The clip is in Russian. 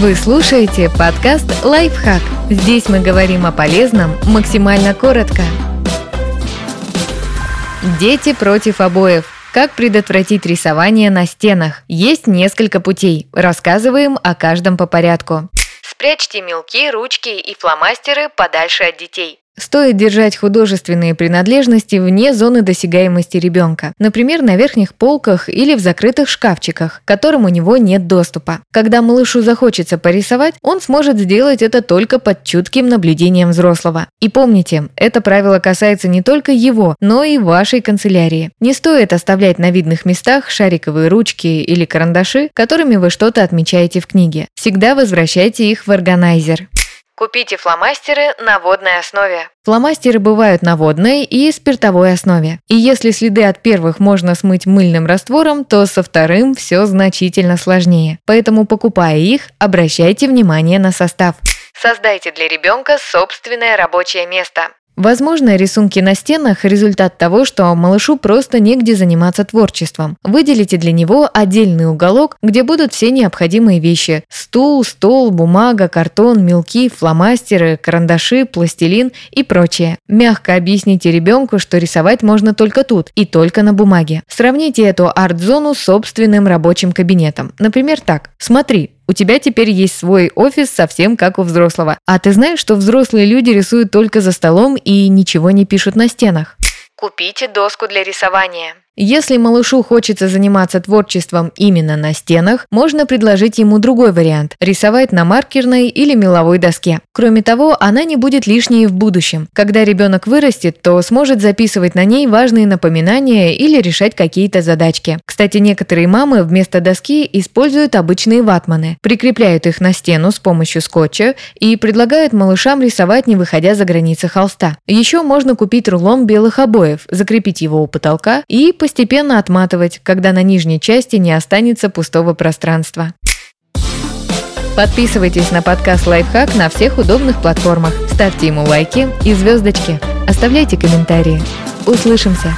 Вы слушаете подкаст «Лайфхак». Здесь мы говорим о полезном максимально коротко. Дети против обоев. Как предотвратить рисование на стенах? Есть несколько путей. Рассказываем о каждом по порядку. Спрячьте мелки, ручки и фломастеры подальше от детей. Стоит держать художественные принадлежности вне зоны досягаемости ребенка, например, на верхних полках или в закрытых шкафчиках, к которым у него нет доступа. Когда малышу захочется порисовать, он сможет сделать это только под чутким наблюдением взрослого. И помните, это правило касается не только его, но и вашей канцелярии. Не стоит оставлять на видных местах шариковые ручки или карандаши, которыми вы что-то отмечаете в книге. Всегда возвращайте их в органайзер. Купите фломастеры на водной основе. Фломастеры бывают на водной и спиртовой основе. И если следы от первых можно смыть мыльным раствором, то со вторым все значительно сложнее. Поэтому, покупая их, обращайте внимание на состав. Создайте для ребенка собственное рабочее место. Возможно, рисунки на стенах – результат того, что малышу просто негде заниматься творчеством. Выделите для него отдельный уголок, где будут все необходимые вещи – стул, стол, бумага, картон, мелки, фломастеры, карандаши, пластилин и прочее. Мягко объясните ребенку, что рисовать можно только тут и только на бумаге. Сравните эту арт-зону с собственным рабочим кабинетом. Например, так. Смотри, у тебя теперь есть свой офис совсем как у взрослого. А ты знаешь, что взрослые люди рисуют только за столом и ничего не пишут на стенах? Купите доску для рисования. Если малышу хочется заниматься творчеством именно на стенах, можно предложить ему другой вариант – рисовать на маркерной или меловой доске. Кроме того, она не будет лишней в будущем. Когда ребенок вырастет, то сможет записывать на ней важные напоминания или решать какие-то задачки. Кстати, некоторые мамы вместо доски используют обычные ватманы, прикрепляют их на стену с помощью скотча и предлагают малышам рисовать, не выходя за границы холста. Еще можно купить рулон белых обоев, закрепить его у потолка и постепенно отматывать, когда на нижней части не останется пустого пространства. Подписывайтесь на подкаст «Лайфхак» на всех удобных платформах, ставьте ему лайки и звездочки, оставляйте комментарии. Услышимся!